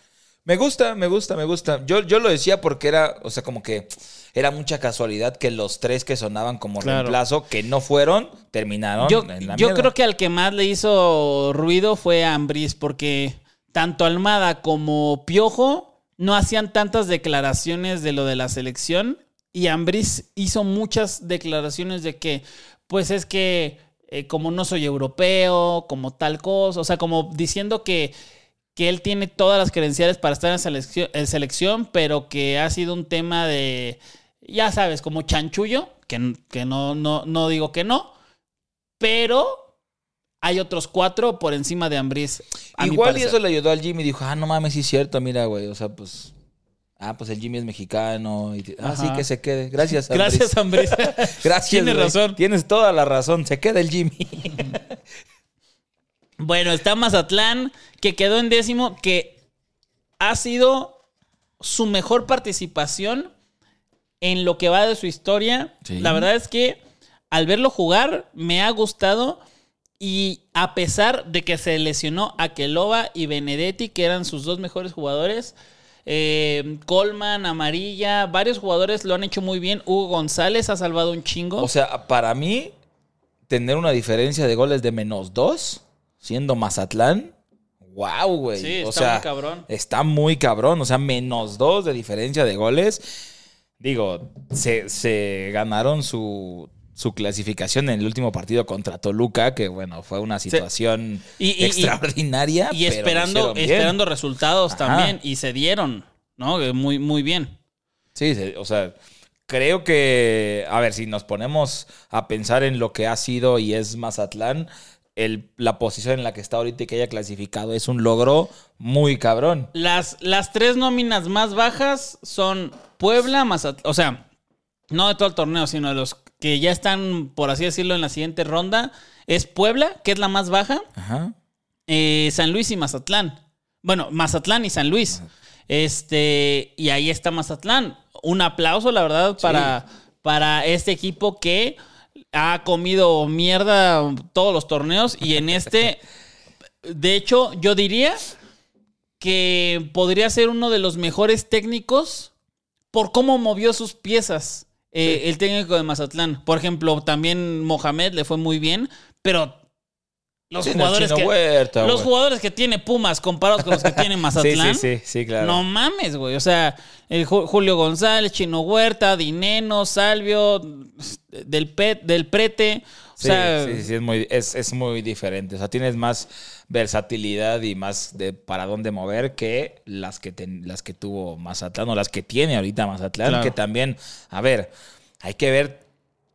Me gusta, me gusta, me gusta. Yo, yo lo decía porque era, o sea, como que era mucha casualidad que los tres que sonaban como Claro. reemplazo, que no fueron, terminaron Yo, en la yo creo que al que más le hizo ruido fue a Ambriz, porque tanto Almada como Piojo no hacían tantas declaraciones de lo de la selección. Y Ambriz hizo muchas declaraciones de que, pues es que eh, como no soy europeo, como tal cosa, o sea, como diciendo que, que él tiene todas las credenciales para estar en selección, en selección, pero que ha sido un tema de, ya sabes, como chanchullo, que, que no, no, no digo que no, pero hay otros cuatro por encima de Ambriz. Igual y eso le ayudó al Jimmy. Dijo, ah, no mames, sí es cierto, mira, güey. O sea, pues. Ah, pues el Jimmy es mexicano. Y, ah, sí, que se quede. Gracias, Andrés. [laughs] Gracias, Ambriz. [laughs] Gracias. Tienes güey. razón. Tienes toda la razón. Se queda el Jimmy. [laughs] Bueno, está Mazatlán, que quedó en décimo, que ha sido su mejor participación en lo que va de su historia. Sí. La verdad es que al verlo jugar me ha gustado y a pesar de que se lesionó a Kelova y Benedetti, que eran sus dos mejores jugadores, eh, Coleman, Amarilla, varios jugadores lo han hecho muy bien. Hugo González ha salvado un chingo. O sea, para mí, tener una diferencia de goles de menos dos, siendo Mazatlán, wow, güey. Sí, o está sea, muy cabrón. Está muy cabrón. O sea, menos dos de diferencia de goles. Digo, se, se ganaron su, su clasificación en el último partido contra Toluca, que bueno, fue una situación Y- y- y- extraordinaria. Y pero esperando, esperando resultados Ajá. también. Y se dieron, ¿no? Muy, muy bien. Sí, o sea, creo que, a ver, si nos ponemos a pensar en lo que ha sido y es Mazatlán, el, la posición en la que está ahorita y que haya clasificado es un logro muy cabrón. Las, las tres nóminas más bajas son Puebla, Mazatlán. O sea, no de todo el torneo, sino de los que ya están, por así decirlo, en la siguiente ronda. Es Puebla, que es la más baja. Ajá. eh, San Luis y Mazatlán. Bueno, Mazatlán y San Luis. Este, y ahí está Mazatlán. Un aplauso, la verdad, para, para este equipo que ha comido mierda todos los torneos. Y en este, [laughs] de hecho, yo diría que podría ser uno de los mejores técnicos por cómo movió sus piezas. Eh, El técnico de Mazatlán. Por ejemplo, también Mohamed le fue muy bien, pero los Sí, jugadores que Huerta, los güey. jugadores que tiene Pumas comparados con los que tiene Mazatlán. [laughs] Sí, sí, sí, sí, claro. No mames, güey. O sea, el Julio González, Chino Huerta, Dineno, Salvio, del, Pet, del Prete. O Sí, sea, sí, sí, es muy, es, es muy diferente. O sea, tienes más versatilidad y más de para dónde mover que las que, ten- las que tuvo Mazatlán o las que tiene ahorita Mazatlán. Claro. Que también, a ver, hay que ver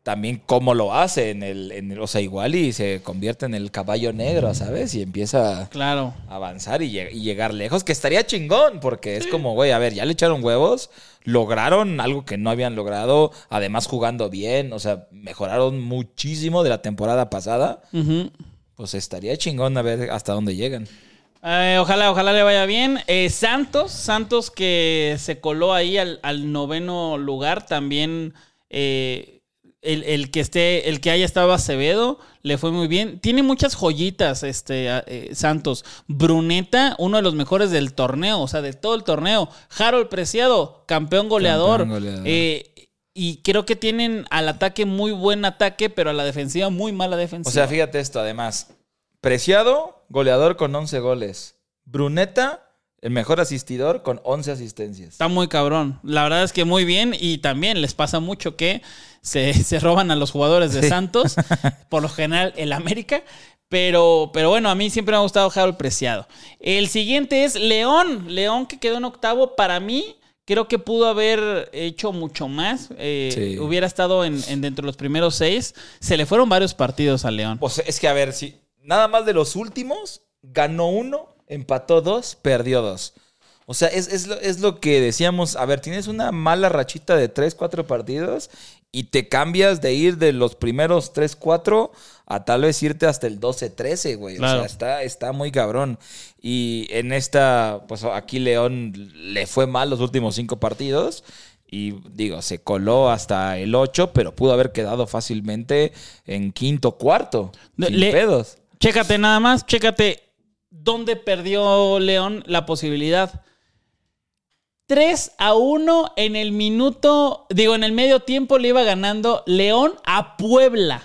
también cómo lo hace en el, en el- o sea, igual y se convierte en el caballo negro, ¿sabes? Y empieza claro. a avanzar y, lleg- y llegar lejos, que estaría chingón, porque es como, güey, a ver, ya le echaron huevos, lograron algo que no habían logrado, además jugando bien, o sea, mejoraron muchísimo de la temporada pasada. Pues estaría chingón a ver hasta dónde llegan. Eh, ojalá, ojalá le vaya bien. Eh, Santos, Santos que se coló ahí al, al noveno lugar, también eh, el, el que esté, el que haya estado Acevedo, le fue muy bien. Tiene muchas joyitas, este Santos. Bruneta, uno de los mejores del torneo, o sea, de todo el torneo. Harold Preciado, campeón goleador. Campeón goleador. Y creo que tienen al ataque muy buen ataque, pero a la defensiva muy mala defensiva. O sea, fíjate esto, además, Preciado, goleador con 11 goles, Bruneta, el mejor asistidor con 11 asistencias. Está muy cabrón. La verdad es que muy bien. Y también les pasa mucho que se, [laughs] se roban a los jugadores de Sí. Santos. por lo general, el América. Pero, pero bueno, a mí siempre me ha gustado Harold Preciado. El siguiente es León. León que quedó en octavo. Para mí, creo que pudo haber hecho mucho más. Eh, Sí. Hubiera estado en, en dentro de los primeros seis. Se le fueron varios partidos a León. O sea, es que a ver, si nada más de los últimos, ganó uno, empató dos, perdió dos. O sea, es, es lo, es lo que decíamos. A ver, tienes una mala rachita de tres, cuatro partidos y te cambias de ir de los primeros tres, cuatro a tal vez irte hasta el 12-13, güey. O sea, está, está muy cabrón. Y en esta, pues aquí León le fue mal los últimos cinco partidos. Y digo, se coló hasta el 8, pero pudo haber quedado fácilmente en quinto cuarto. Sin Le- pedos. Chécate nada más, chécate dónde perdió León la posibilidad. 3 a 1 en el minuto, digo, en el medio tiempo le iba ganando León a Puebla.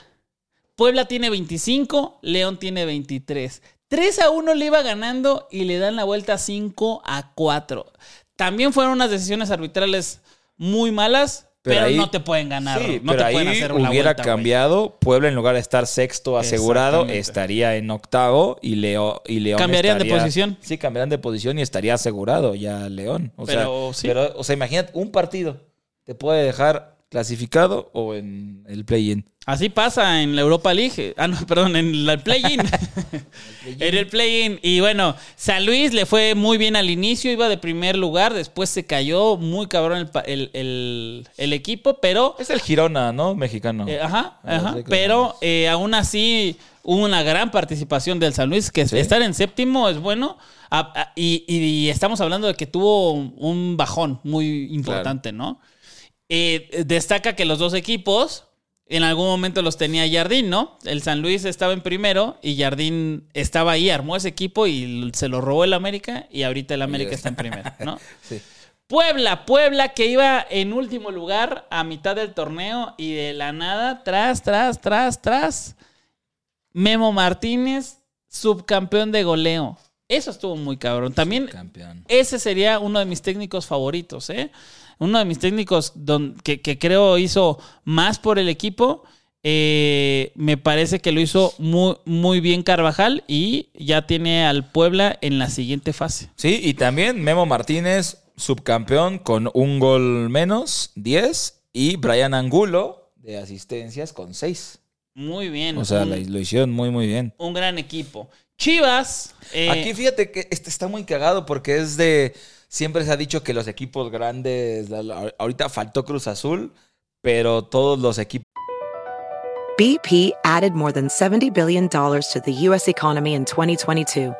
Puebla tiene 25, León tiene 23. 3 a 1 le iba ganando y le dan la vuelta 5 a 4. También fueron unas decisiones arbitrales muy malas, pero, ahí- no te pueden ganar. Sí, no pero te pueden hacer una hubiera vuelta, cambiado. Puebla, en lugar de estar sexto asegurado, estaría en octavo y, Leo, y León. Cambiarían de posición. Sí, cambiarían de posición y estaría asegurado ya León. O Pero sea, sí. pero, o sea, imagínate, un partido te puede dejar clasificado o en el play-in. Así pasa en la Europa League. Ah, no, [laughs] perdón, en la play-in. [laughs] en [laughs] el play-in. Y bueno, San Luis le fue muy bien al inicio, iba de primer lugar, después se cayó muy cabrón el, el- el- el equipo, pero... Es el Girona, ¿no? Mexicano. eh, ajá, Ah, ajá. Pero eh, aún así hubo una gran participación del San Luis, que Sí. estar en séptimo es bueno. Y, y estamos hablando de que tuvo un, un bajón muy importante, ¿no? Eh, destaca que los dos equipos en algún momento los tenía Jardín, ¿no? El San Luis estaba en primero y Jardín estaba ahí, armó ese equipo y se lo robó el América y ahorita el América está en primero, ¿no? [laughs] Sí. Puebla, Puebla que iba en último lugar a mitad del torneo y de la nada, tras, tras, tras, tras, Memo Martínez, subcampeón de goleo. Eso estuvo muy cabrón. También ese sería uno de mis técnicos favoritos, ¿eh? Uno de mis técnicos don- que, que creo hizo más por el equipo. Eh, me parece que lo hizo muy, muy bien Carvajal y ya tiene al Puebla en la siguiente fase. Sí, y también Memo Martínez, subcampeón con un gol menos, 10. Y Brian Angulo, de asistencias, con 6. Muy bien. O sea, un, lo hicieron muy, muy bien. un gran equipo. Chivas. eh, Aquí fíjate que este está muy cagado porque es de. Siempre se ha dicho que los equipos grandes. Ahorita faltó Cruz Azul, pero todos los equipos. BP added more than $70 billion to the U.S. economy in 2022.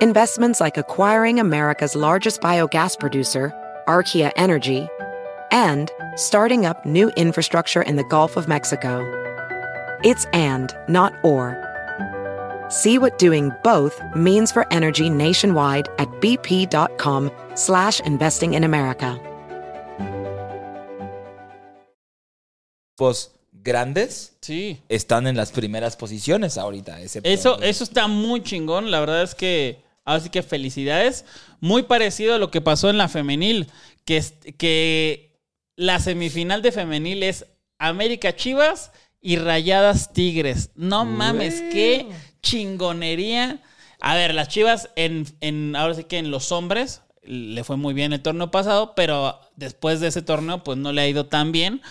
Investments like acquiring America's largest biogas producer, Archaea Energy, and starting up new infrastructure in the Gulf of Mexico. It's and, not or. See what doing both means for energy nationwide at bp.com slash investing in America. grandes Sí. están en las primeras posiciones ahorita. excepto- Eso, eso está muy chingón. La verdad es que, ahora sí que felicidades. Muy parecido a lo que pasó en la femenil, que, que la semifinal de femenil es América Chivas y Rayadas Tigres. No mames, qué chingonería. A ver, las Chivas en, en ahora sí que en los hombres le fue muy bien el torneo pasado, pero después de ese torneo pues no le ha ido tan bien.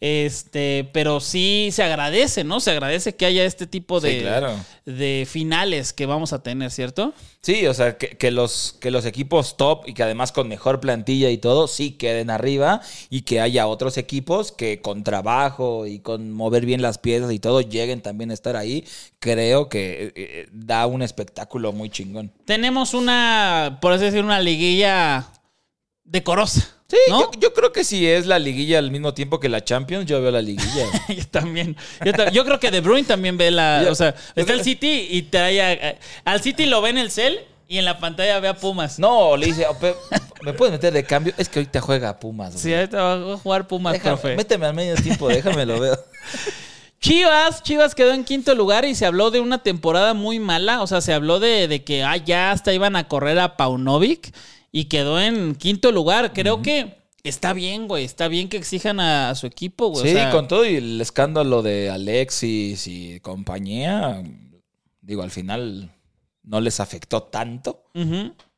Este, pero sí se agradece, ¿no? Se agradece que haya este tipo Sí, de, claro. de finales que vamos a tener, ¿cierto? Sí, o sea, que, que los, que los equipos top y que además con mejor plantilla y todo, sí queden arriba y que haya otros equipos que con trabajo y con mover bien las piezas y todo lleguen también a estar ahí. Creo que eh, eh, da un espectáculo muy chingón. Tenemos una, por así decir, una liguilla decorosa. Sí, ¿no? yo, yo creo que si es la liguilla al mismo tiempo que la Champions, yo veo la liguilla. [laughs] yo también. Yo, creo que De Bruyne también ve la. Yo- o sea, está el City y trae a- al City lo ve en el cel y en la pantalla ve a Pumas. No, le dice, "Oh, ¿me puedes meter de cambio? Es que ahorita juega Pumas. güey. Sí, ahorita va a jugar Pumas, Déjame- profe. méteme al medio tiempo, déjame lo veo. [laughs] Chivas, Chivas quedó en quinto lugar y se habló de una temporada muy mala. O sea, se habló de, de que ah, ya hasta iban a correr a Paunovic y quedó en quinto lugar. Creo que está bien, güey. Está bien que exijan a, a su equipo, güey. O Sí, sea, con todo y el escándalo de Alexis y compañía, digo, al final no les afectó tanto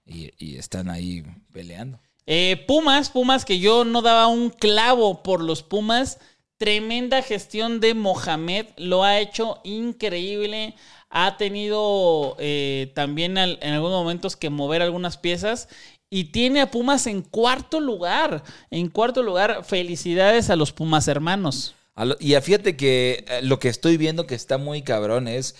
y, y están ahí peleando. Eh, Pumas, Pumas que yo no daba un clavo por los Pumas. Tremenda gestión de Mohamed, lo ha hecho increíble. Ha tenido eh, también al- en algunos momentos que mover algunas piezas y tiene a Pumas en cuarto lugar. En cuarto lugar, felicidades a los Pumas hermanos. Y fíjate que eh, lo que estoy viendo que está muy cabrón es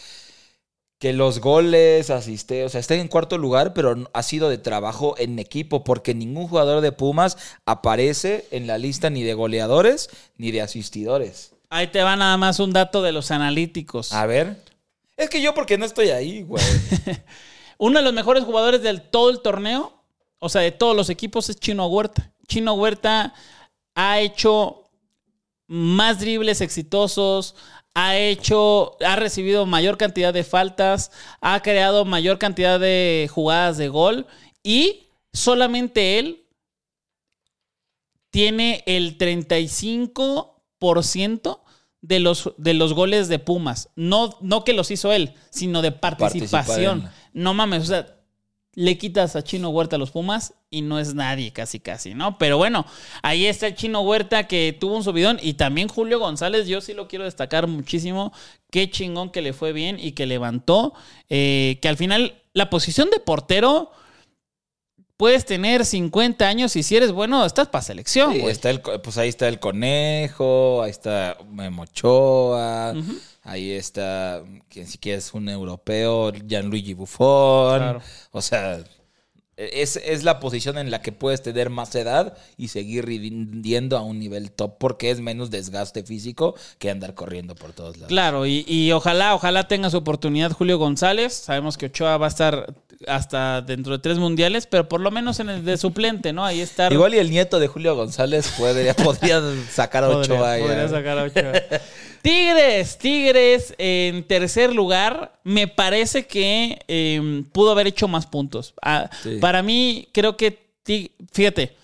que los goles, asiste, o sea, está en cuarto lugar, pero ha sido de trabajo en equipo, porque ningún jugador de Pumas aparece en la lista ni de goleadores ni de asistidores. Ahí te va nada más un dato de los analíticos. A ver. Es que yo porque no estoy ahí, güey. [laughs] Uno de los mejores jugadores del todo el torneo, o sea, de todos los equipos, es Chino Huerta. Chino Huerta ha hecho más dribles exitosos, ha hecho, ha recibido mayor cantidad de faltas, ha creado mayor cantidad de jugadas de gol y solamente él tiene el 35% de los, de los goles de Pumas. No, no que los hizo él, sino de participación. No mames, o sea, le quitas a Chino Huerta a los Pumas y no es nadie casi casi, ¿no? Pero bueno, ahí está el Chino Huerta que tuvo un subidón y también Julio González, yo sí lo quiero destacar muchísimo, qué chingón que le fue bien y que levantó, eh, que al final la posición de portero puedes tener 50 años y si eres bueno estás para selección, Sí, está el, pues ahí está el conejo, ahí está Memo Ochoa, Ujú. Ahí está, quien si quieres un europeo, Gianluigi Buffon. Claro. O sea, es, es la posición en la que puedes tener más edad y seguir rindiendo a un nivel top porque es menos desgaste físico que andar corriendo por todos lados. Claro, y, y ojalá, ojalá tenga su oportunidad Julio González. Sabemos que Ochoa va a estar hasta dentro de tres mundiales, pero por lo menos en el de suplente, ¿no? Ahí está. Igual y el nieto de Julio González podría, [laughs] podría sacar a Ochoa. podría sacar a Ochoa. Tigres, Tigres en tercer lugar. Me parece que eh, pudo haber hecho más puntos. Ah, Sí. Para mí, creo que, fíjate,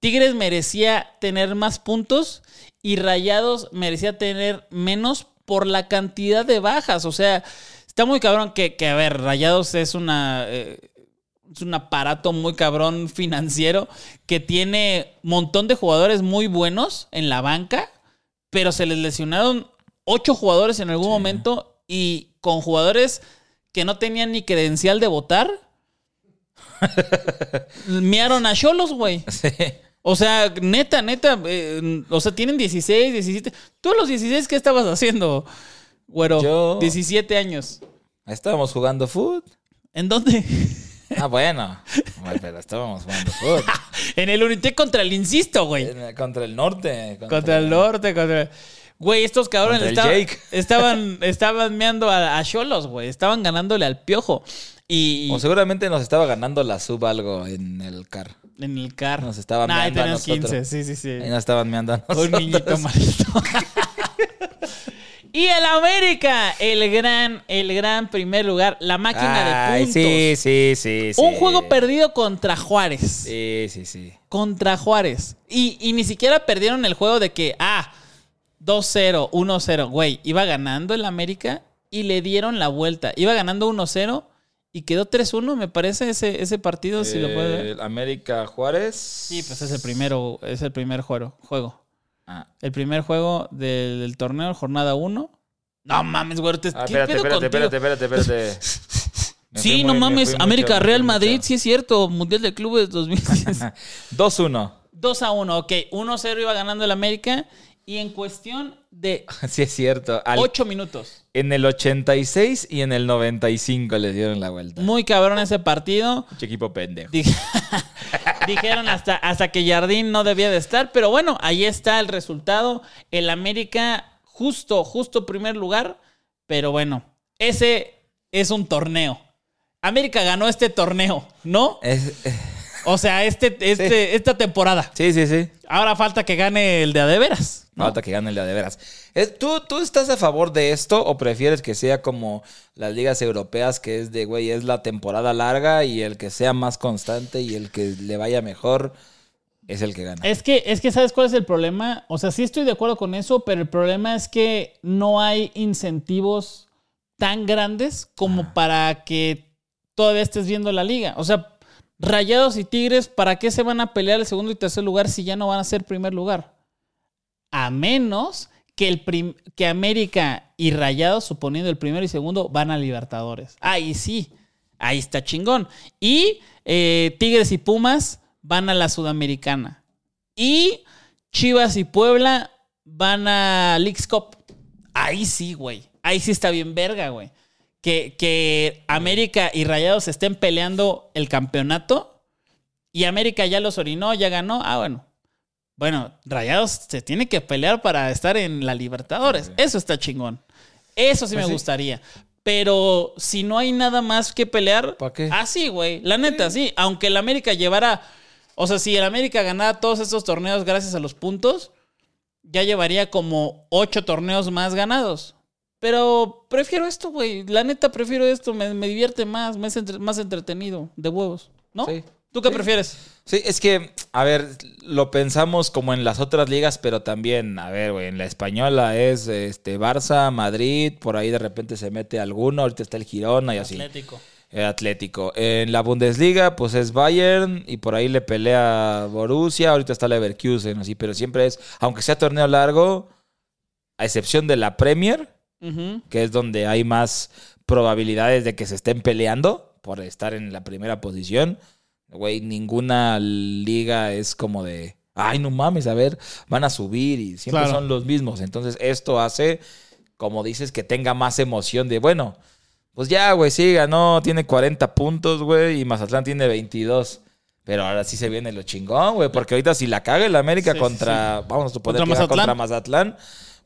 Tigres merecía tener más puntos y Rayados merecía tener menos por la cantidad de bajas. O sea, está muy cabrón que, que a ver, Rayados es una... eh, es un aparato muy cabrón financiero que tiene un montón de jugadores muy buenos en la banca, pero se les lesionaron ocho jugadores en algún momento y con jugadores que no tenían ni credencial de votar. [laughs] Miaron a Cholos, güey. [laughs] Sí. O sea, neta, neta. eh, o sea, tienen 16, 17. ¿Tú a los 16 qué estabas haciendo, güero? Yo- 17 años. Estábamos jugando fútbol. ¿En dónde? Ah, bueno. [laughs] Pero estábamos jugando fútbol. en el Unité contra el Insisto, güey. En- Contra el norte. Contra el norte, contra. Güey, estos cabrones Contra estaban, estaban meando a a Cholos, güey. Estaban ganándole al piojo. Y, O seguramente nos estaba ganando la sub algo en el car. en el carro. Nos estaban Nah, ahí meando a tenías nosotros. 15, sí, sí, sí. Ahí nos estaban meando a Un nosotros. niñito malito. [laughs] y el América, el gran, el gran primer lugar, la máquina Ay, de puntos. sí, sí, sí, sí. Un juego perdido contra Juárez. Sí, sí, sí. Contra Juárez. Y, y ni siquiera perdieron el juego de que, ah, 2-0, 1-0. Güey, iba ganando el América y le dieron la vuelta. Iba ganando 1-0 y quedó 3-1, me parece, ese, ese partido, si lo puedes ver. América Juárez. Sí, pues es el primero, es el primer juego. juego. Ah. El primer juego del, del torneo, jornada 1. No mames, güey. te- Ah, ¿qué espérate, espérate, espérate, [laughs] espérate, espérate. Sí, no muy- mames. mucho, América fui Real mucho. Madrid, sí es cierto. Mundial de Clubes 2010. 2-1. 2 a 1, ok. 1-0 iba ganando el América. Y en cuestión de [laughs] Sí, es cierto. Al- 8 minutos. En el 86 y en el 95 le dieron la vuelta. Muy cabrón ese partido. Mucho equipo pendejo. Dij- [laughs] Dijeron hasta, hasta que Jardín no debía de estar, pero bueno, ahí está el resultado. El América justo, justo primer lugar, pero bueno, ese es un torneo. América ganó este torneo, ¿no? Es- eh, O sea, este, este, esta temporada. sí, sí, sí. Ahora falta que gane el de a de veras. ¿no? Falta que gane el de a de veras. Es- ¿Tú, ¿Tú estás a favor de esto o prefieres que sea como las ligas europeas que es de, güey, es la temporada larga y el que sea más constante y el que le vaya mejor es el que gana? Es que, es que, ¿sabes cuál es el problema? O sea, sí estoy de acuerdo con eso, pero el problema es que no hay incentivos tan grandes como para que todavía estés viendo la liga. O sea, Rayados y Tigres, ¿para qué se van a pelear el segundo y tercer lugar si ya no van a ser primer lugar? A menos que, el que América y Rayados, suponiendo el primero y segundo, van a Libertadores. Ahí sí, ahí está chingón. Y eh, Tigres y Pumas van a la Sudamericana. Y Chivas y Puebla van a Leagues Cup. Ahí sí, güey. Ahí sí está bien verga, güey. Que, que América y Rayados estén peleando el campeonato y América ya los orinó, ya ganó. Ah, bueno. Bueno, Rayados se tiene que pelear para estar en la Libertadores. Eso está chingón. Eso sí Pues me sí. gustaría. Pero si no hay nada más que pelear, ¿Pa' qué? así, güey. La neta, sí. Aunque el América llevara. O sea, si el América ganara todos estos torneos gracias a los puntos, ya llevaría como ocho torneos más ganados. Pero prefiero esto, güey. La neta, prefiero esto. Me, me divierte más, me es entre- más entretenido. De huevos. ¿no? Sí. ¿Tú qué Sí. prefieres? Sí, es que, a ver, lo pensamos como en las otras ligas, pero también, a ver, güey, en la española es este Barça, Madrid, por ahí de repente se mete alguno, ahorita está el Girona y así. Atlético. Eh, Atlético. En la Bundesliga, pues es Bayern y por ahí le pelea Borussia, ahorita está Leverkusen, así, pero siempre es, aunque sea torneo largo, a excepción de la Premier, Que es donde hay más probabilidades de que se estén peleando por estar en la primera posición. Güey, ninguna liga es como de, ay, no mames, a ver, van a subir y siempre Claro. son los mismos. Entonces, esto hace, como dices, que tenga más emoción de, bueno, pues ya, güey, sí, ganó, tiene 40 puntos, güey, y Mazatlán tiene 22. Pero ahora sí se viene lo chingón, güey, porque ahorita si la caga el América Sí, sí, contra, vamos a suponer Contra que Mazatlán. contra Mazatlán,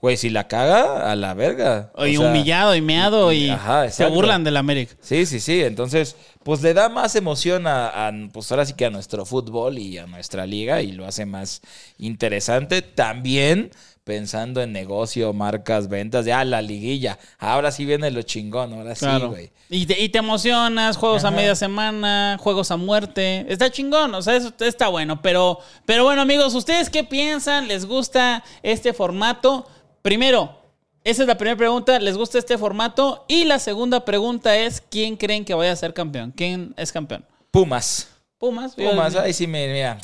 güey, si la caga, a la verga. O Y sea, humillado y meado y Ajá, se burlan del América. Sí, sí, sí. Entonces, pues le da más emoción a, a, pues ahora sí que a nuestro fútbol y a nuestra liga y lo hace más interesante. También pensando en negocio, marcas, ventas, ah, la liguilla. Ahora sí viene lo chingón, ahora sí, güey. y, te, y te emocionas, juegos a media semana, juegos a muerte. Está chingón, o sea, eso está bueno. Pero, pero bueno, amigos, ¿ustedes qué piensan? ¿Les gusta este formato? Primero, esa es la primera pregunta. ¿Les gusta este formato? Y la segunda pregunta es: ¿quién creen que vaya a ser campeón? ¿Quién es campeón? Pumas. Pumas. Pumas, ahí sí me, mira,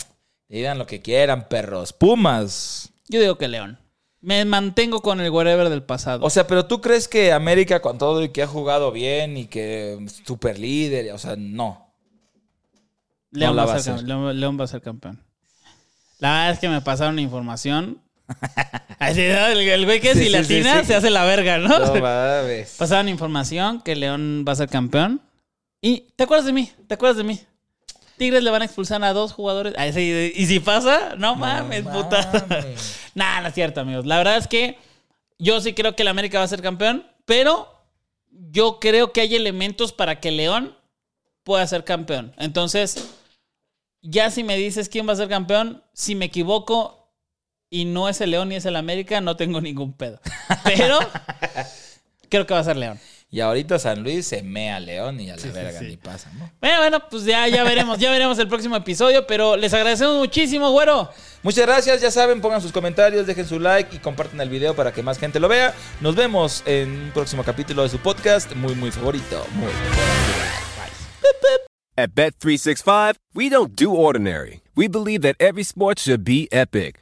digan lo que quieran, perros. Pumas. yo digo que León. Me mantengo con el whatever del pasado. O sea, pero tú crees que América con todo y que ha jugado bien y que es super líder, o sea, no. León, no va va a ser, León va a ser campeón. La verdad es que me pasaron información. [laughs] ¿no? el, güey que si sí, latina sí, se hace la verga, ¿no? No mames. Pasaron información que León va a ser campeón. Y, ¿te acuerdas de mí? ¿Te acuerdas de mí? Tigres le van a expulsar a dos jugadores. Ah, y si pasa, no mames, puta. mames. [laughs] nah, no es cierto, amigos. La verdad es que yo sí creo que el América va a ser campeón, pero yo creo que hay elementos para que León pueda ser campeón. Entonces, ya si me dices quién va a ser campeón, si me equivoco y no es el León y es el América, no tengo ningún pedo. Pero creo que va a ser León. Y ahorita San Luis se mea a León y a la verga ni pasa, ¿no? Bueno, bueno, pues ya, ya veremos, ya veremos el próximo episodio, pero les agradecemos muchísimo, güero. Muchas gracias, ya saben, pongan sus comentarios, dejen su like y compartan el video para que más gente lo vea. Nos vemos en un próximo capítulo de su podcast, muy, muy favorito. Muy At Bet365, we don't do ordinary. We believe that every sport should be epic.